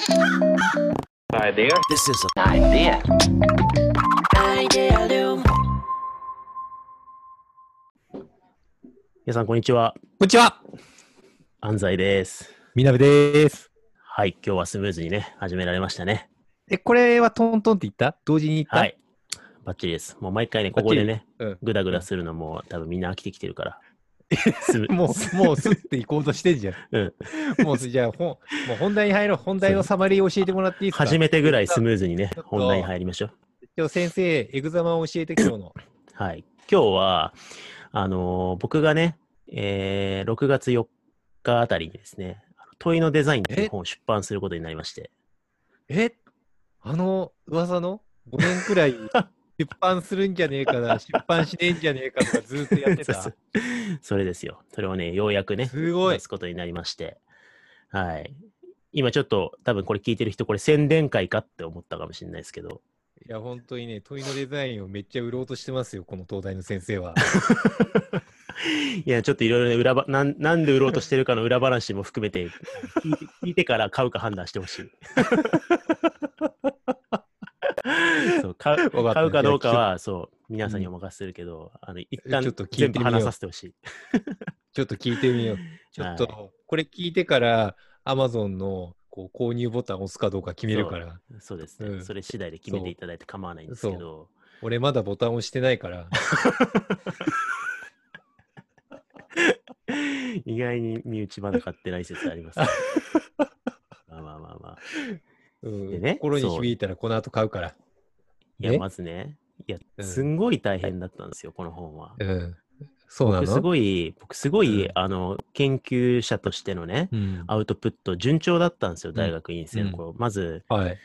Idea. This is an idea. Idea 皆さん、こんにちは。こんにちは安西です。みなべです。はい、今日はスムーズにね、始められましたね。え、これはトントンって言った？同時に言った？はい。バッチリです。もう毎回ね、ここでね、うん。グダグダするのも多分みんな飽きてきてるから。す もう、もうスッて行こうとしてんじゃん。うん、もう、じゃあ、ほんもう本題に入ろう。本題のサマリー教えてもらっていいですか？初めてぐらいスムーズにね本題に入りましょう。今日先生、エグザマを教えて今日の。はい。今日は、あのー僕がね、えー6月4日あたりにですね、問いのデザインっていう本を出版することになりまして。え？あの、噂の？5年くらい出版するんじゃねえかな、出版しねえんじゃねえかとかずーっとやってた？そうそれですよ。それをね、ようやくね、すごい出すことになりまして。はい。今ちょっと、多分これ聞いてる人、これ宣伝会かって思ったかもしれないですけど、いや、本当にね、問いのデザインをめっちゃ売ろうとしてますよ、この東大の先生は。いや、ちょっといろいろね、裏ばなん、なんで売ろうとしてるかの裏話も含めて、聞いて聞いてから買うか判断してほしい。そう買う買うかどうかは、そう、皆さんにお任せするけど、あの、一旦ちょっと聞いて話させてほしい。ちょっと聞いてみよう。ちょっと、はこれ聞いてから、アマゾンのこう購入ボタンを押すかどうか決めるから、そうですね、うん。それ次第で決めていただいて構わないんですけど、俺まだボタン押してないから、意外に身内まだ買ってない説あります、ね。まあまあまあまあ。うん。でね心にそう響いたらこの後買うから。いや、ね。まずね、いや、うんすんごい大変だったんですよ、この本は。うん。そうなの？僕すごい、僕すごい、うんあの、研究者としてのね、うん。アウトプット順調だったんですよ、大学院生の頃。まず、はい。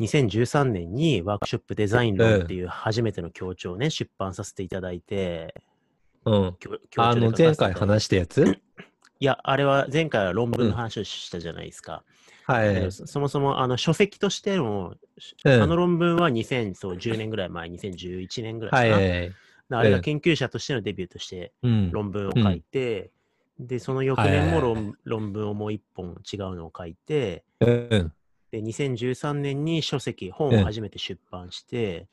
2013年にワークショップデザイン論っていう初めての協調をね、出版させていただいて、うん。あの、前回話したやつ？いや、あれは前回は論文の話をしたじゃないですか。はい。そそもそもあの書籍としての、うんあの論文は2010年ぐらい前、2011年ぐらいかな。はい。あれがうん研究者としてのデビューとしてうん。論文を書いて、で、その翌年も論,、論文をもう一本違うのを書いて、うん。で、2013年に書籍、本を初めて出版して、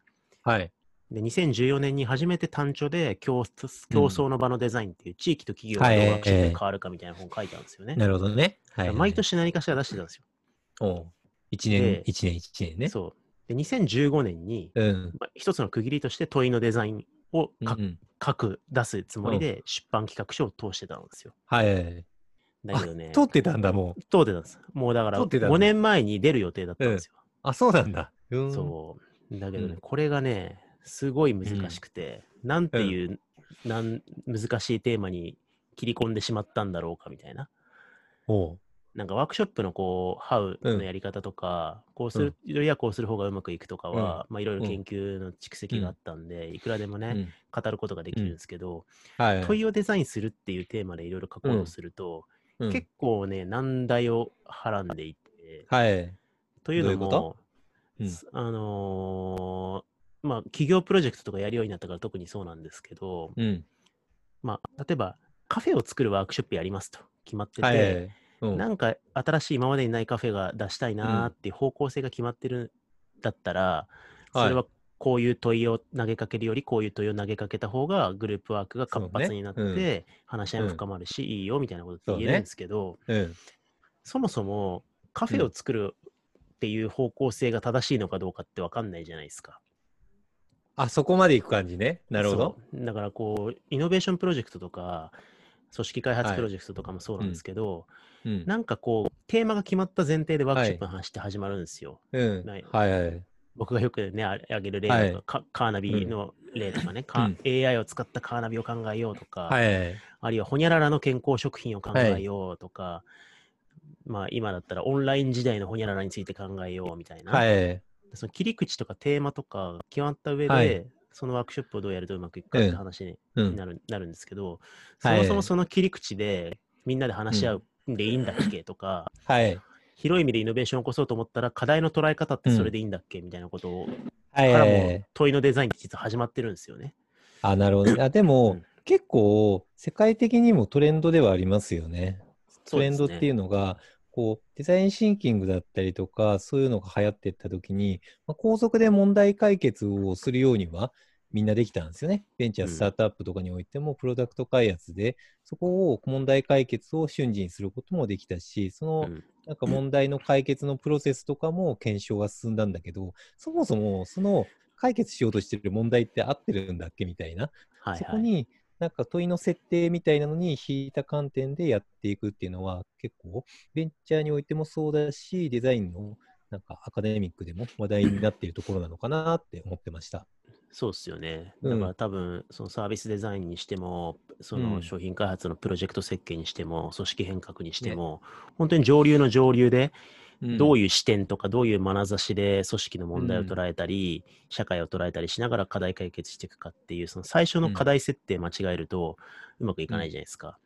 はい。で、2014年に初めて単著で競競争の場のデザインっていう地域と企業がはいどうワークショップで変わるかみたいな本を書いたんですよね。なるほどね。はい。毎。年何かしら出してたんですよ。おう一年で、一年、一年ね。そう。で、2015年に、うん。まあ、一つの区切りとして問いのデザインをか、うん書く、出すつもりで出版企画書を通してたんですよ。はい。だけどね、通ってたんだ、もう。通ってたんです。もうだから通ってたんだ5年前に出る予定だったんですよ。あ、そうなんだ。うん。そう。だけどね、うんこれがね、すごい難しくて、なんていう、なん難しいテーマに切り込んでしまったんだろうかみたいな。おうなんかワークショップのこう、ハウうん。のやり方とか、こうするよりはこうする方がうまくいくとかは、まあいろいろうん。研究の蓄積があったんで、いくらでもね、うん。語ることができるんですけど、はい。問いをデザインするっていうテーマでいろいろ書こうとすると、うん。結構ね、難題をはらんでいて、はい。というのも、うあのーまあ、企業プロジェクトとかやるようになったから特にそうなんですけど、うん。まあ、例えばカフェを作るワークショップやりますと決まってて、はい。うんなんか新しい今までにないカフェが出したいなーっていう方向性が決まってるんだったら、はいそれはこういう問いを投げかけるよりこういう問いを投げかけた方がグループワークが活発になって、話し合いも深まるし、いいよみたいなことって言えるんですけど、うん。そもそもカフェを作るっていう方向性が正しいのかどうかって分かんないじゃないですか。あ、そこまで行く感じね。なるほど。だからこう、イノベーションプロジェクトとか、組織開はい発プロジェクトとかもそうなんですけど、うん。なんかこう、テーマが決まった前提でワークショップの話って始まるんですよ。うん。ないはいはい。僕がよくね、ああげる例とか、はいカカーナビの例とかね、カ AI を使ったカーナビを考えようとか、はい。あるいはほにゃららの健康食品を考えようとか、まあ今だったらオンライン時代のほにゃららについて考えようみたいな、はい。その切り口とかテーマとか決まった上で、はいそのワークショップをどうやるとうまくいくかって話にうん。なる,、なるんですけど、はいそもそもその切り口でみんなで話し合うんでいいんだっけ？とか、はい。広い意味でイノベーションを起こそうと思ったら課題の捉え方ってそれでいいんだっけ、みたいなことを、はいからもはい。問いのデザインって実は始まってるんですよね。あ、なるほど。あ、でうもん、結構、世界的にもトレンドではありますよね。トレンドっていうののが、こう、デザインシンキングだったりとか、そういうのが流行っていったときに、まあ、高速で問題解決をするようには、みんなできたんですよね。ベンチャー、スタートアップとかにおいても、プロダクト開発で、そこを問題解決を瞬時にすることもできたし、その、なんか問題の解決のプロセスとかも検証が進んだんだけど、そもそもその解決しようとしてる問題って合ってるんだっけみたいな、はいはい、そこになんか問いの設定みたいなのに引いた観点でやっていくっていうのは結構ベンチャーにおいてもそうだし、デザインのなんかアカデミックでも話題になっているところなのかなって思ってました。そうっすよね。だから多分、そのサービスデザインにしても、その商品開発のプロジェクト設計にしても、組織変革にしても、本当に上流の上流で、どういう視点とか、どういう眼差しで組織の問題を捉えたり、社会を捉えたりしながら課題解決していくかっていう、その最初の課題設定間違えると、うまくいかないじゃないですか。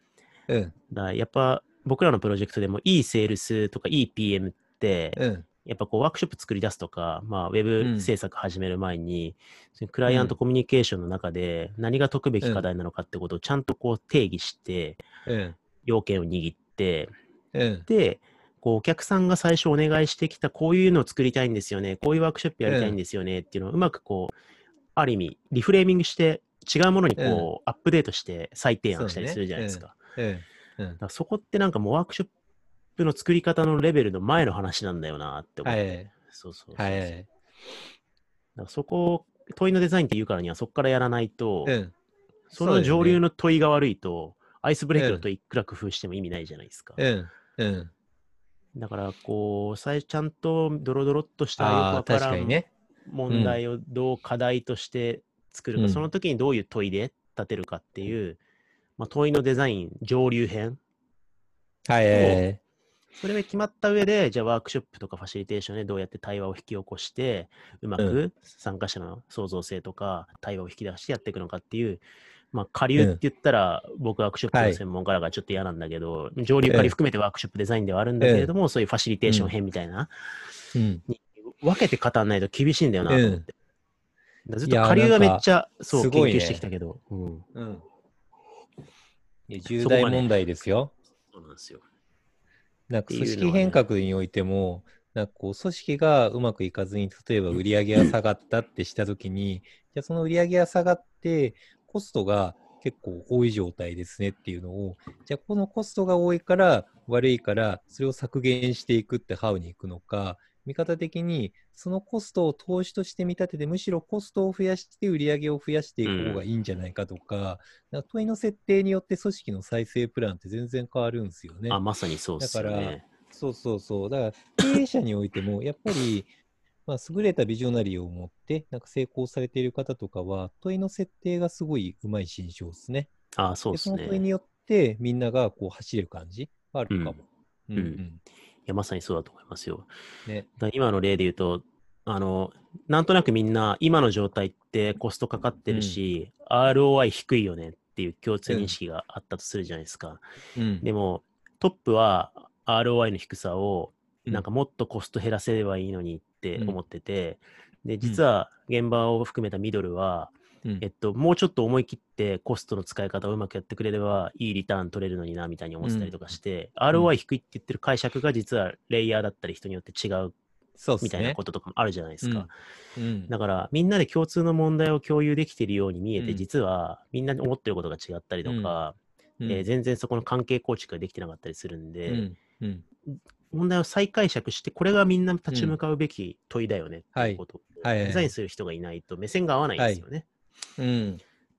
うん。だからやっぱ、僕らのプロジェクトでも、いいセールスとか、いい PM って、やっぱこうワークショップ作り出すとか、まあ、ウェブ制作始める前に、うん、クライアントコミュニケーションの中で何が解くべき課題なのかってことをちゃんとこう定義して、うん、要件を握って、うん、で、こうお客さんが最初お願いしてきたこういうのを作りたいんですよね、こういうワークショップやりたいんですよねっていうのをうまくこう、ある意味リフレーミングして違うものにこう、アップデートして再提案したりするじゃないですか。そそこってなんかもうワークショップの作り方のレベルの前の話なんだよなって思って。はい、そうそうそうはい、だからそこを問いのデザインって言うからにはそこからやらないと、うん、その上流の問いが悪いと、アイスブレイクの問いいくら工夫しても意味ないじゃないですか。うん。うん。だから、こう、ちゃんとドロドロっとしたよくわからん問題をどう課題として作るか、うん、その時にどういう問いで立てるかっていう、まあ、問いのデザイン上流編。はい。それが決まった上で、じゃあワークショップとかファシリテーションでどうやって対話を引き起こして、うまく参加者の創造性とか対話を引き出してやっていくのかっていう、まあ、下流って言ったら、僕ワークショップの専門家だからちょっと嫌なんだけど、はい、上流下流含めてワークショップデザインではあるんだけれども、そういうファシリテーション編みたいな、うん、分けて語らないと厳しいんだよなと思って。ずっと下流はめっちゃ、そう、研究してきたけど。うん。うん、重大問題ですよ。そうなんですよ。なんか組織変革においても、なんかこう組織がうまくいかずに、例えば売り上げが下がったってしたときに、じゃあその売り上げが下がって、コストが結構多い状態ですねっていうのを、じゃあこのコストが多いから悪いから、それを削減していくってハウに行くのか、見方的にそのコストを投資として見立てて、むしろコストを増やして売り上げを増やしていく方がいいんじゃないかとか、うん、か問いの設定によって組織の再生プランって全然変わるんですよね。あ、まさにそうですね。だから、そうそうそう。だから経営者においても、やっぱりまあ、優れたビジョナリーを持って、なんか成功されている方とかは、問いの設定がすごいうまい心象ですね。ああ、そうですね。その問いによって、みんながこう走れる感じあるかも。うん。うん、うん、いや、まさにそうだと思いますよ。ね、だ今の例で言うと、あの、なんとなくみんな、今の状態ってコストかかってるし、うん、ROI 低いよねっていう共通認識があったとするじゃないですか。うん、でも、トップは ROI の低さを、なんかもっとコスト減らせればいいのにって思ってて、うん、で、実は現場を含めたミドルは、うん、えっと、もうちょっと思い切ってコストの使い方をうまくやってくれればいいリターン取れるのになみたいに思ってたりとかして、うん、ROI 低いって言ってる解釈が実はレイヤーだったり人によって違うみたいなこととかもあるじゃないですか。うん、だからみんなで共通の問題を共有できているように見えて、実はみんなに思ってることが違ったりとか、えー、全然そこの関係構築ができてなかったりするんで、問題を再解釈して、これがみんな立ち向かうべき問いだよねっていうことを、デザインする人がいないと目線が合わないんですよね。はい、うん、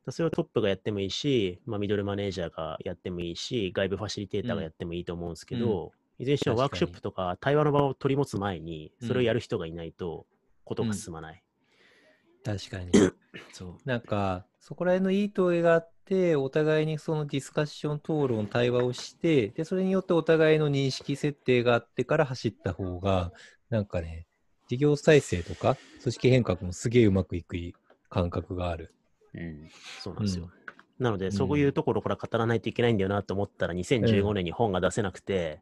それはトップがやってもいいし、まあ、ミドルマネージャーがやってもいいし、外部ファシリテーターがやってもいいと思うんですけど、うん、いずれにしてもワークショップとか対話の場を取り持つ前に、それをやる人がいないと、ことが進まない。うん、確かに。そう。なんか、そこら辺のいい問いがあって、お互いにそのディスカッション、討論、対話をして、で、それによってお互いの認識設定があってから走った方が、なんかね、事業再生とか組織変革もすげえうまくいく感覚がある。うん、そうなんですよ。うん、なので、そういうところから語らないといけないんだよなと思ったら、2015年に本が出せなくて、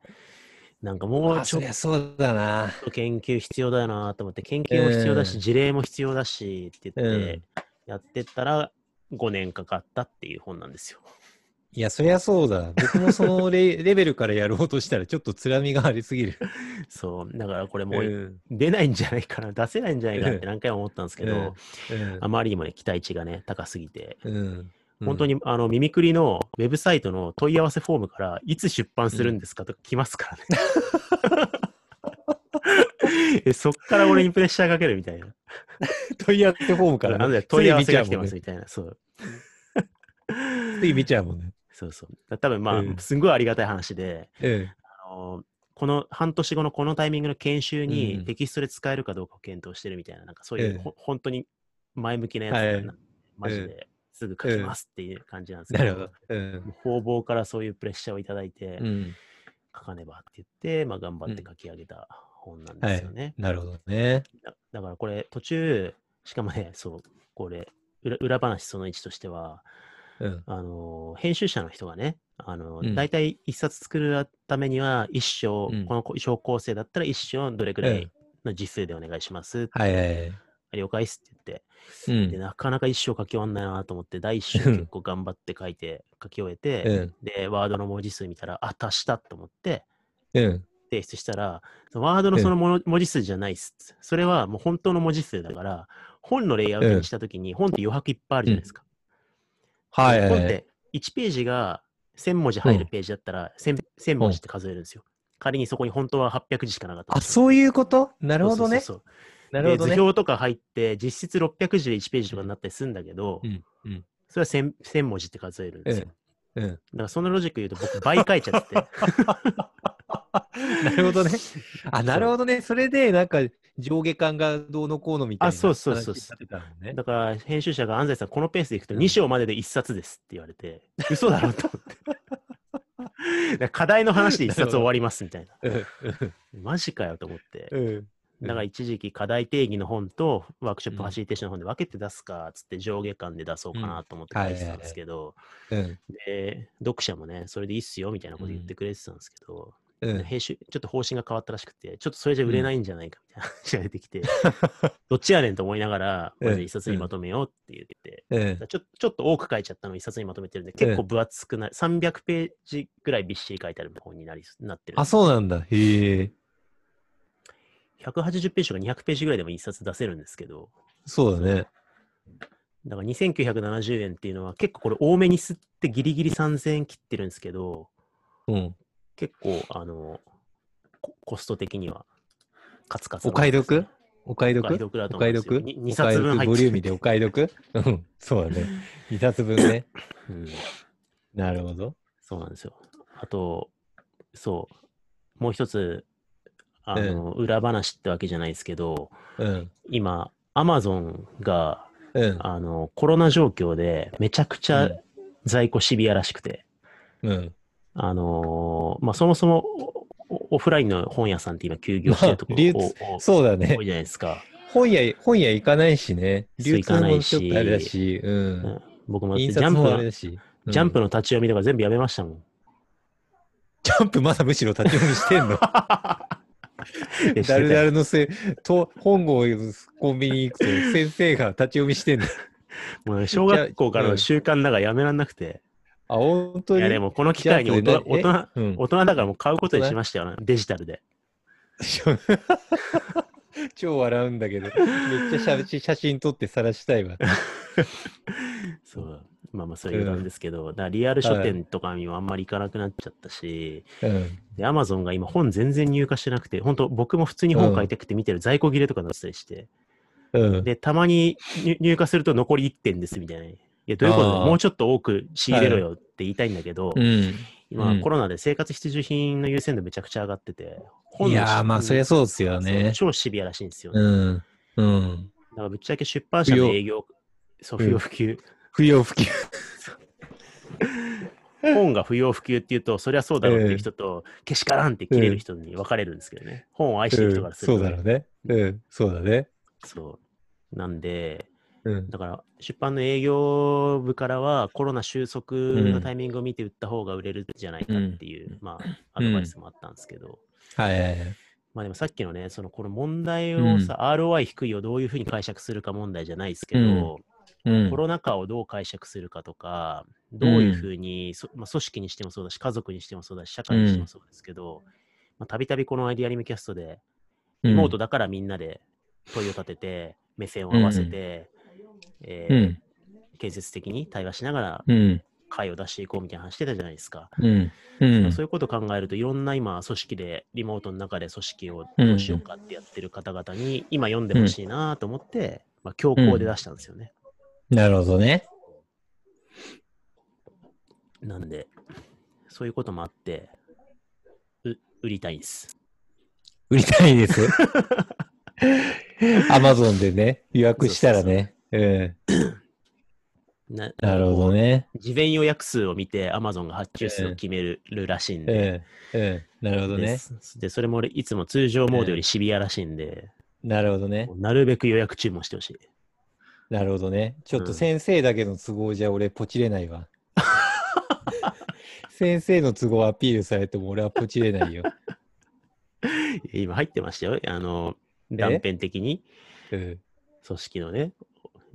うん、なんかもうちょっとそうだな。研究必要だよなと思って、研究も必要だし、事例も必要だしって言って、やってったら、5年かかったっていう本なんですよ。いや、そりゃそうだ。僕もそのレ レベルからやろうとしたら、ちょっとつらみがありすぎる。そう、だからこれもう出ないんじゃないかな、出せないんじゃないかなって何回も思ったんですけど、あまりにもね、期待値がね、高すぎて、うん。本当にあの、ミミクリのウェブサイトの問い合わせフォームから、いつ出版するんですかとか来ますからね。えそっから俺にプレッシャーかけるみたいな。問い合わせフォームから、なんで問い合わせが来てますみたいな。そう。つい見ちゃうもんね。そうそう。多分まあ、うんすんごいありがたい話で、うん。あのこの半年後のこのタイミングの研修うんにテキストで使えるかどうかを検討してるみたいな、なんかそういう、う本当に前向きなやつはいマジですぐ書きますっていう感じなんですけど。うん。もう方々からそういうプレッシャーをいただいて、うん。書かねばって言って、まあ、頑張って書き上げた本なんですよね。なるほどね。だだからこれ途中、しかもね、そう、これ、裏裏話その1としては、うん。あのー編集者の人がね、あのーうん大体一冊作るためには一章、うんこの小構成だったら一章どれくらうんいの字数でお願いしますって、はいはいはい。了解っすって言って、で、うん。なかなか一章書き終わんないなと思って、第一章うん結構頑張って書いて、書き終えて、うん。で、ワードの文字数見たら、あ、足したと思って、うん。提出したら、ワードのそのもの文字数じゃないっす。それはもう本当の文字数だから、本のレイアウトにしたときに、本って余白いっぱいあるじゃないですか。はい。本って1ページが1000文字入るページだったら 1000, 1000文字って数えるんですよ。仮にそこに本当は800字しかなかったとあ。そういうこと？なるほどね。なるほど図。表とか入って、実質600字で1ページとかになったりするんだけど、うん。うん。それは 1000, 1000文字って数えるんですよ。うん。だからそのロジック言うと僕倍書いちゃってて。なるほどね。あ、なるほどね。それで、なんか、上下感がどうのこうのみたいなあそうそうそう。だから編集者が安西さん、このペースでいくと2章までで1冊ですって言われて、嘘だろうと思って。課題の話で1冊終わりますみたいな。うんマジかよと思って。うん。だから一時期課題定義の本とワークショップファシリテーションの本で分けて出すかっつって上下巻で出そうかなと思って書いてたんですけど、うん。で、読者もね、それでいいっすよみたいなこと言ってくれてたんですけど、うん。編集、ちょっと方針が変わったらしくて、ちょっとそれじゃ売れないんじゃないかみたいな 話が出てきて、どっちやねんと思いながら、これで一冊にまとめようって言って、うん。ちょちょっと多く書いちゃったのを一冊にまとめてるんで、結構分厚くない、300ページぐらいびっしり書いてある本になりなってる。あ、そうなんだ。へえ。180ページとか200ページぐらいでも一冊出せるんですけど、そうだね。だから2970円っていうのは結構これ多めに吸ってギリギリ3000円切ってるんですけど、うん。結構あの、ココスト的にはカツカツ、お買い得？お買いお買い得得だとお買い得？思うんですよ。に2冊分ボリューミーでお買い得？うん。そうだね。2冊分ね。うんなるほど。そうなんですよ。あと、そう、もう一つ、あの、裏話ってわけじゃないですけど、うん。今、アマゾンが、うん。あの、コロナ状況でめちゃくちゃうん在庫シビアらしくて、うん。あのーまあ、そもそもおオフラインの本屋さんって今休業してるところそうだね多い。じゃないですか。本屋、本屋行かないしね。行かないしもちょっとあれだし、ううんん。僕もジ印ャンプの。うんジャンプの立ち読みとか全部やめましたもん。ジャンプまだむしろ立ち読みしてんの？でだるだしてるのせと本郷コンビニ行くと先生が立ち読みしてんの。た もうね小学校からの習慣だからやめらんなくて。あ、本当に？いやでもこの機会に大人大人え？うん大人だからもう買うことにしましたよ、デジタルで。超笑うんだけど、めっちゃ写写真撮って晒したいわ。そう。まあまあそういうなんですけど、だからリアル書店とかにもあんまり行かなくなっちゃったし、うん。で、アマゾンが今本全然入荷してなくて、本当僕も普通に本買いたくて見てる在庫切れとかなってたりして、うん。で、たまに入入荷すると残り1点ですみたいな。いや、どういうこともうちょっと多く仕入れろよって言いたいんだけど、うん。今、うんコロナで生活必需品の優先度めちゃくちゃ上がってて、いやー、まあ、そりゃそうですよね。超シビアらしいんですよね。うん。うん。だからぶっちゃけ出版社の営業、そう、不要不急。不要不急。本が不要不急っていうと、そりゃそうだろうっていう人と、けしからんって切れる人に分かれるんですけどね。本を愛してる人からすると、そうだろうね。うん。そうだね。そう。なんで、うん。だから出版の営業部からはコロナ収束のタイミングを見て売った方が売れるんじゃないかっていう、うん。まあ、アドバイスもあったんですけど、はいはいはい。まあでもさっきのね、そのこの問題をさ、ROI 低いをどういうふうに解釈するか問題じゃないですけど、うん、コロナ禍をどう解釈するかとか、どういうふうに、まあ、組織にしてもそうだし、家族にしてもそうだし、社会にしてもそうですけど、たびたびこのアイディアリムキャストで、リモートだからみんなで問いを立てて、目線を合わせて、えー建設的に対話しながら、会を出していこうみたいな話してたじゃないですか。うんうん、そういうことを考えると、いろんな今、組織で、リモートの中で組織をどうしようかってやってる方々に、今読んでほしいなと思って、まあ、強行で出したんですよね。なるほどね。なんで、そういうこともあって、売りたいです。売りたいです。アマゾンでね、予約したらね。ななるほどね。事前予約数を見て、アマゾンが発注数を決めるらしいんで。なるほどねで。それもいつも通常モードよりシビアらしいんで。なるほどね。なるべく予約注文してほしい。なるほどね。ちょっと先生だけの都合じゃ俺ポチれないわ。先生の都合アピールされても俺はポチれないよ。今入ってましたよ。あの、断片的に、組織のね、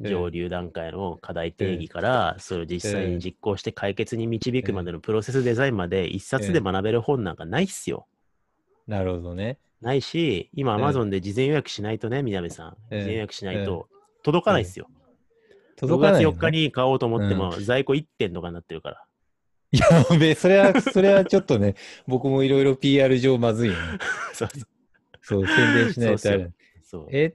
上流段階の課題定義から、それを実際に実行して解決に導くまでのプロセスデザインまで一冊で学べる本なんかないっすよ。なるほどね。ないし、今 Amazon で事前予約しないとね、南さん。事前予約しないと届かないっすよ。届かない、6月4日に買おうと思っても、在庫1点とかになってるから。やべえ、それは、それはちょっとね、僕もいろいろ PR 上まずいよね。そうそう。そう、宣伝しないとあれ。そうえ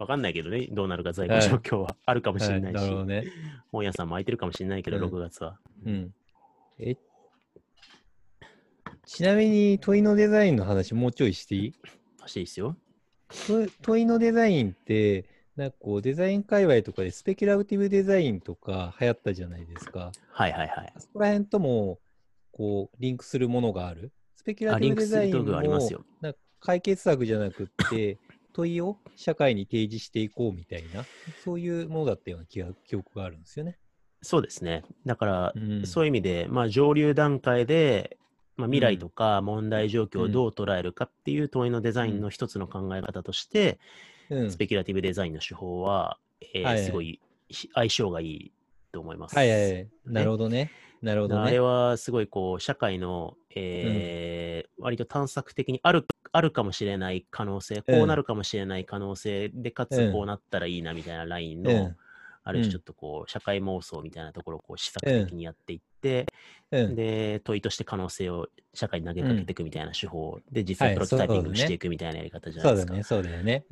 わかんないけどね、どうなるか在庫状況はあるかもしれないし、はいはいね、本屋さんも空いてるかもしれないけど、うん、6月は。うん。えちなみに問いのデザインの話もうちょいしていい？していいですよ。問いのデザインって、なんかこうデザイン界隈とかでスペキュラティブデザインとか流行ったじゃないですか。はいはいはい。そこら辺ともこうリンクするものがある？スペキュラティブデザインもなんか解決策じゃなくって問いを社会に提示していこうみたいなそういうものだったような気が記憶があるんですよね。そうですね。だから、うん、そういう意味で、まあ、上流段階で、まあ、未来とか問題状況をどう捉えるかっていう問いのデザインの一つの考え方として、スペキュラティブデザインの手法は、えーはい、すごい相性がいいと思います。はいはい、はい、なるほどね。なるほど、ね、あれはすごいこう社会の、えー、うん、割と探索的にあるあるかもしれない可能性、こうなるかもしれない可能性で、かつこうなったらいいなみたいなラインの、うん、ある種ちょっとこう、社会妄想みたいなところをこう試作的にやっていって、うん、で、問いとして可能性を社会に投げかけていくみたいな手法で、実際プロトタイピングしていくみたいなやり方じゃないですか。そうだね、そうだよね。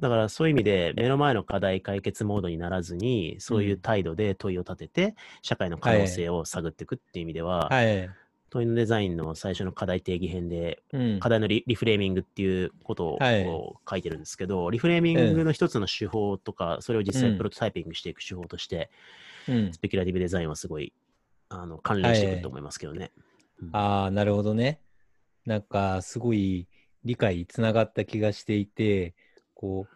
だからそういう意味で、目の前の課題解決モードにならずに、そういう態度で問いを立てて、社会の可能性を探っていくっていう意味では、はい、問いのデザインの最初の課題定義編で、うん、課題のリフレーミングっていうことを書いてるんですけど、はい、リフレーミングの一つの手法とか、それを実際プロトタイピングしていく手法として、うん、スペキュラティブデザインはすごいあの関連してくると思いますけどね。はい、ああ、なるほどね。なんか、すごい理解つながった気がしていて、こう、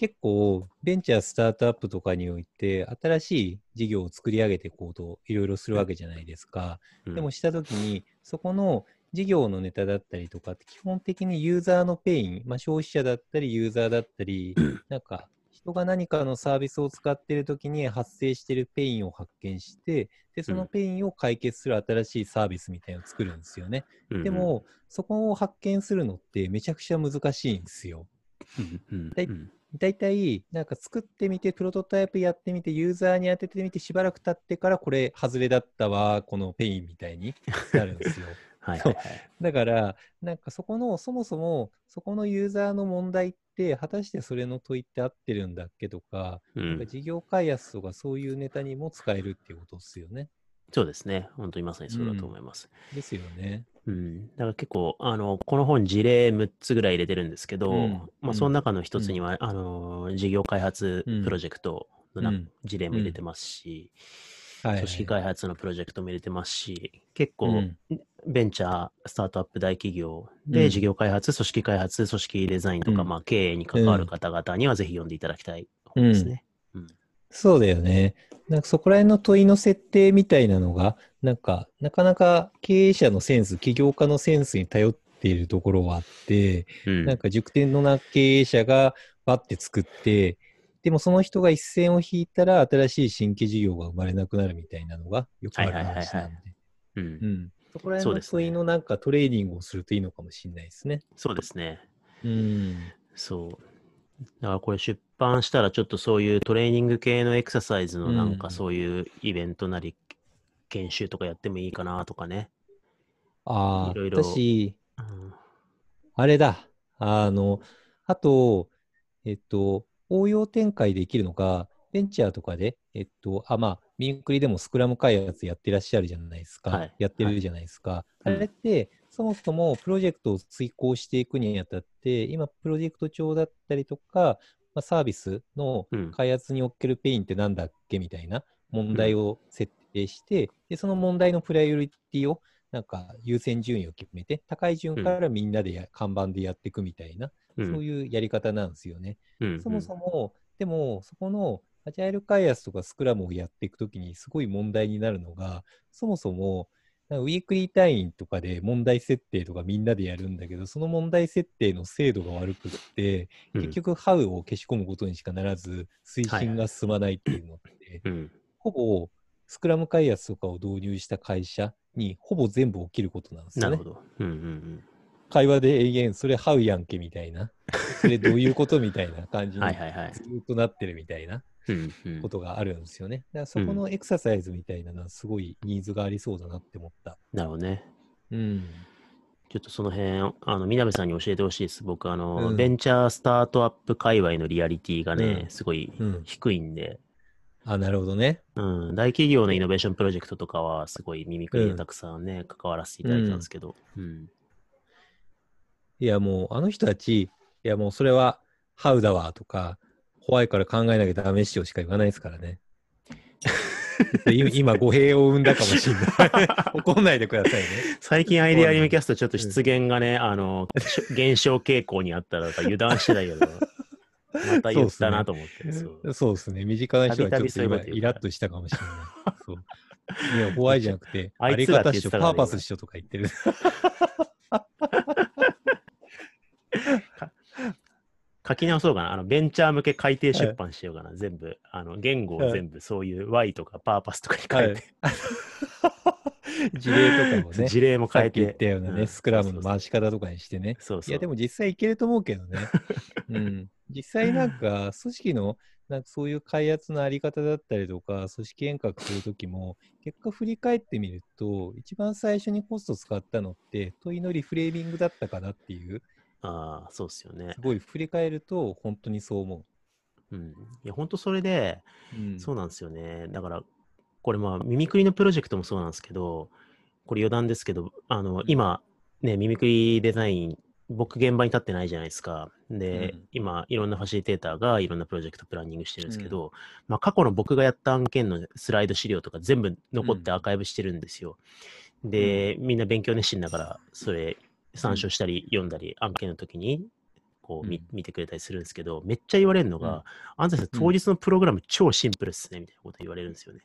結構ベンチャースタートアップとかにおいて新しい事業を作り上げていこうといろいろするわけじゃないですか。うん、でもしたときにそこの事業のネタだったりとか基本的にユーザーのペイン、まあ、消費者だったりユーザーだったり、なんか人が何かのサービスを使っているときに発生しているペインを発見して、で、そのペインを解決する新しいサービスみたいなのを作るんですよね。うん、でも、そこを発見するのってめちゃくちゃ難しいんですよ。うん大体、なんか作ってみて、プロトタイプやってみて、ユーザーに当ててみて、しばらく経ってから、これ、外れだったわ、このペインみたいに なるんですよ。はいはい、はい、だから、なんかそこの、そもそも、そこのユーザーの問題って、果たしてそれの問いって合ってるんだっけとか、うん、なんか事業開発とかそういうネタにも使えるっていうことですよね。そうですね。本当にまさにそうだと思います。うん、ですよね。うん。だから結構、あの、この本事例6つぐらい入れてるんですけど、うん、まあ、その中の一つには、うん、あの、事業開発プロジェクトの事例も入れてますし、組織開発のプロジェクトも入れてますし、結構、ベンチャー、スタートアップ大企業で、事業開発、組織開発、組織デザインとか、まあ、経営に関わる方々にはぜひ読んでいただきたい本ですね。うんそうだよね。なんかそこら辺の問いの設定みたいなのが、なんか、なかなか経営者のセンス、起業家のセンスに頼っているところはあって、うん、なんか熟天のな経営者がバッて作って、でもその人が一線を引いたら新しい新規事業が生まれなくなるみたいなのがよくある話なので。うん。そこら辺の問いのなんかトレーニングをするといいのかもしれないですね。そうですね。うん。そう。だからこれ出版したらちょっとそういうトレーニング系のエクササイズのなんかそういうイベントなり研修とかやってもいいかなとかね。ああ、いろいろ私、うん、あれだ。あの、あと、えっと、応用展開できるのが、ベンチャーとかで、えっと、あ、まあ、ミンクリでもスクラム開発やってらっしゃるじゃないですか。はい、やってるじゃないですか。はい、あれって、そもそもプロジェクトを遂行していくにあたって、今、プロジェクト帳だったりとか、まあ、サービスの開発におけるペインってなんだっけみたいな問題を設定して、でその問題のプライオリティをなんか優先順位を決めて、高い順からみんなでや、看板でやっていくみたいな、そういうやり方なんですよね。そもそも、でも、そこのアジャイル開発とかスクラムをやっていくときにすごい問題になるのが、そもそも、ウィークリー単位とかで問題設定とかみんなでやるんだけど、その問題設定の精度が悪くって、結局、ハウを消し込むことにしかならず、推進が進まないっていうのって、ほぼスクラム開発とかを導入した会社にほぼ全部起きることなんですよね。なるほど。うんうんうん。会話で永遠、それハウやんけみたいな、それどういうことみたいな感じに ずっとなってるみたいなことがあるんですよね。だからそこのエクササイズみたいなのはすごいニーズがありそうだなって思った。なるほどね。うん。ちょっとその辺、あの、南さんに教えてほしいです。僕、あの、うん、ベンチャースタートアップ界隈のリアリティがね、うん、すごい低いんで、あ、なるほどね。うん。大企業のイノベーションプロジェクトとかは、すごい耳くりでたくさんね、関わらせていただいたんですけど。うん。いや、もう、あの人たち、いや、もう、それは、ハウだわとか、怖いから考えなきゃダメっしょしか言わないですからね。今、語弊を生んだかもしれない。怒んないでくださいね。最近アイデアリムキャストちょっと出現がね、あの、減少傾向にあったら油断してたけど。また言ったなと思って。そうですね。身近な人はちょっと今イラッとしたかもしれない。そういや、怖いじゃなくて、あり方っしょ、パーパスっしょとか言ってる。書き直そうかな。あの、ベンチャー向け改訂出版しようかな。全部。あの、言語を全部そういう Y とかパーパスとかに変えて。事例とかもね。事例も変えて。言ったようなね、スクラムの回し方とかにしてね。そうそう。いや、でも実際いけると思うけどね。うん。実際なんか、組織のなんかそういう開発のあり方だったりとか、組織変革するときも、結果振り返ってみると、一番最初にコスト使ったのって、問いのリフレーミングだったかなっていう。ああ、そうっすよね。すごい振り返ると、本当にそう思う。うん。いや、本当それで、うん、そうなんですよね。だから、これまあ、ミミクリのプロジェクトもそうなんですけど、これ余談ですけど、あの、今、ね、ミミクリデザイン僕現場に立ってないじゃないですか。で、うん、今、いろんなファシリテーターがいろんなプロジェクトプランニングしてるんですけど、うん、まあ、過去の僕がやった案件のスライド資料とか全部残ってアーカイブしてるんですよ。うん、で、みんな勉強熱心だから、それ参照したり読んだり、案件の時に、こう見、見てくれたりするんですけど、めっちゃ言われるのが、あん。たさん当日のプログラム超シンプルっすね、みたいなこと言われるんですよね。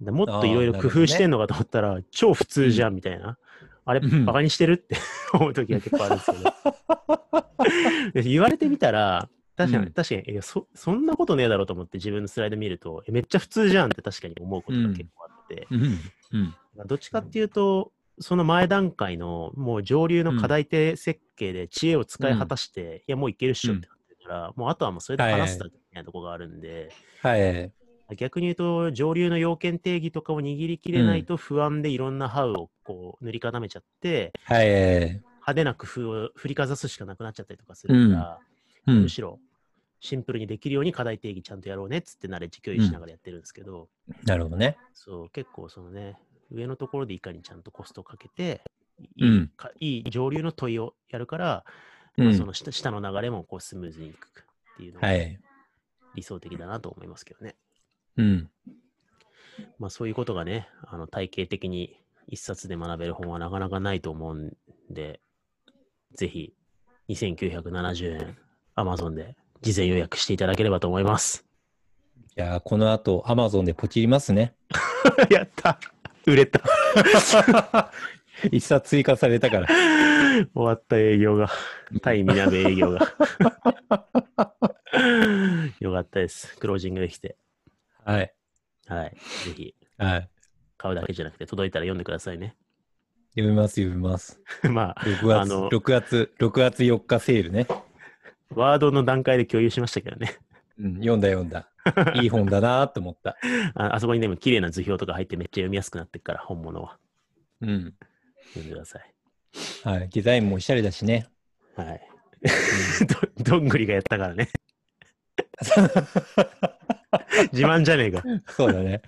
もっといろいろ工夫してんのかと思ったら、超普通じゃん、みたいな。あれ、バカにしてるって 思う時が結構あるんですけど。言われてみたら、確かに、うん、確かにいやそ、そんなことねえだろうと思って自分のスライド見ると、めっちゃ普通じゃんって確かに思うことが結構あって、うん。うん、どっちかっていうと、その前段階のもう上流の課題手設計で知恵を使い果たして、いや、もういけるっしょってなってるから、もうあとはもうそれで話すだけみたいなところがあるんで、はい、逆に言うと、上流の要件定義とかを握りきれないと不安でいろんなハウをこう塗り固めちゃって、はい、派手な工夫を振りかざすしかなくなっちゃったりとかするから、うん、むしろシンプルにできるように課題定義ちゃんとやろうねっつってナレッジ共有しながらやってるんですけど、うん、なるほどね。そう、結構そのね、上のところでいかにちゃんとコストをかけて、いいうん、いい上流の問いをやるから、まあ、その下下の流れもこうスムーズにいくっていうのが理想的だなと思いますけどね。うん。まあそういうことがね、あの体系的に一冊で学べる本はなかなかないと思うんで、ぜひ2970円 Amazon で事前予約していただければと思います。いやこの後 Amazon でポチりますね。やった売れた一冊追加されたから。終わった営業が。対南営業が。よかかったです。クロージングできて。はい。はい。ぜひ、はい。買うだけじゃなくて、届いたら読んでくださいね。読みます、読みます。まあ、6月、あの6月、6月4日セールね。ワードの段階で共有しましたけどね。うん、読んだ読んだ。いい本だなと思った。ああそこにでも綺麗な図表とか入ってめっちゃ読みやすくなってるから、本物は。うん。読んでください。はい。デザインもおしゃれだしね。はい。どどんぐりがやったからね。自慢じゃねえか。そうだね。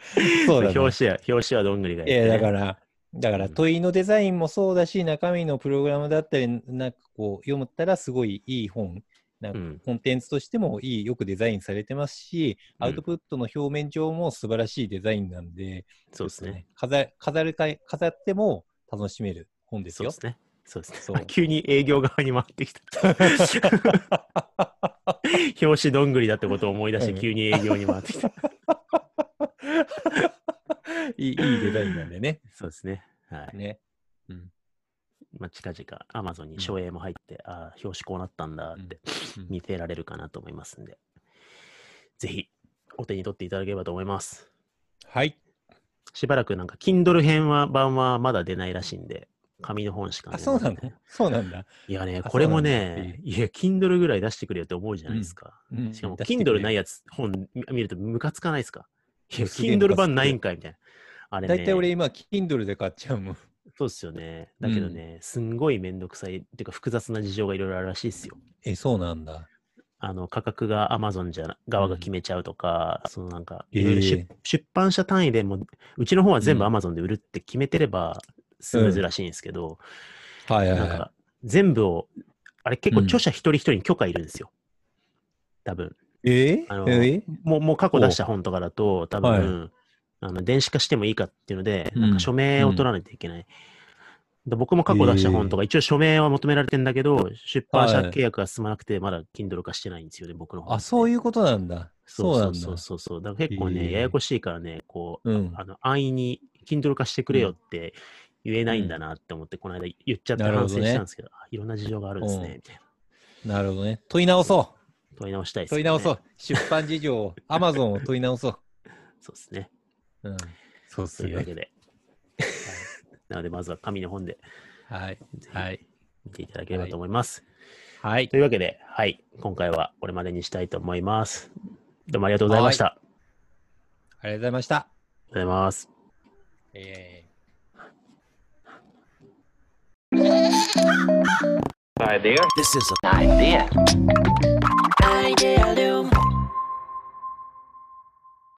そうだね。表紙は、表紙はどんぐりがいやった、や、ね。だから、だから問いのデザインもそうだし、中身のプログラムだったり、なんかこう、読むったらすごいいい本、なんかうんコンテンツとしてもいい、よくデザインされてますし、うんアウトプットの表面上も素晴らしいデザインなんで、そうですね。飾飾るかい飾っても楽しめる本ですよそうで。すね。そうですね。そう 急に営業側に回ってきた。表紙どんぐりだってことを思い出して、うん急に営業に回ってきた。いいいいデザインなんでね。そうですね。はい。ね。うん。まあ、近々、アマゾンに書影も入って、ああ、表紙こうなったんだってうん見てられるかなと思いますんで、ぜひ、お手に取っていただければと思います。はい。しばらくなんか、Kindle 編は版はまだ出ないらしいんで、紙の本しかあ、出そうなんだい。。そうなんだ。いやね、あこれもね、いや、Kindle ぐらい出してくれよって思うじゃないですか。うんしかも、出してくれ Kindle ないやつ、本見見るとムカつかないですか？いや、Kindle く版ないんかいみたいな。あれね、大体俺今、Kindle で買っちゃうもん。そうですよね。だけどね、すんごいめんどくさい、っていうか複雑な事情がいろいろあるらしいですよ。え、そうなんだ。あの価格が Amazon じゃ側が決めちゃうとか、そのなんか、えーいろいろ出出版社単位でも、うちの方は全部うん Amazon で売るって決めてれば、スムーズらしいんですけど、はいはいはなんか、全部を、あれ結構うん著者一人一人に許可いるんですよ。多分。い。えー？あのえー？もう、もう過去出した本とかだと、多分、はあの電子化してもいいかっていうので、うんなんか署名を取らないといけない。で僕も過去出した本とか、一応署名は求められてんだけど、出版社はい契約が進まなくて、まだ Kindle 化してないんですよね、僕の本。あ、そういうことなんだ。そうなんだ。そうそうそう。だから結構ね、ややこしいからね、こう、うん。あの安易に Kindle 化してくれよって言えないんだなって思って、この間言っちゃって反省したんですけど、あいろんな事情があるんですね、うんみたいな。なるほどね。問い直そう。問い直したいです、問い直そう。。出版事情を、Amazon を問い直そう。そうですね。うん。そうっすね。というわけで。なので、まずは紙の本ではい。はい。見ていただければと思います。はいと。いうわけで、はい、今回はこれまでにしたいと思います。どうもありがとうございました。あありがとうございました。りがとうございます。え This is an idea. Idea Loom.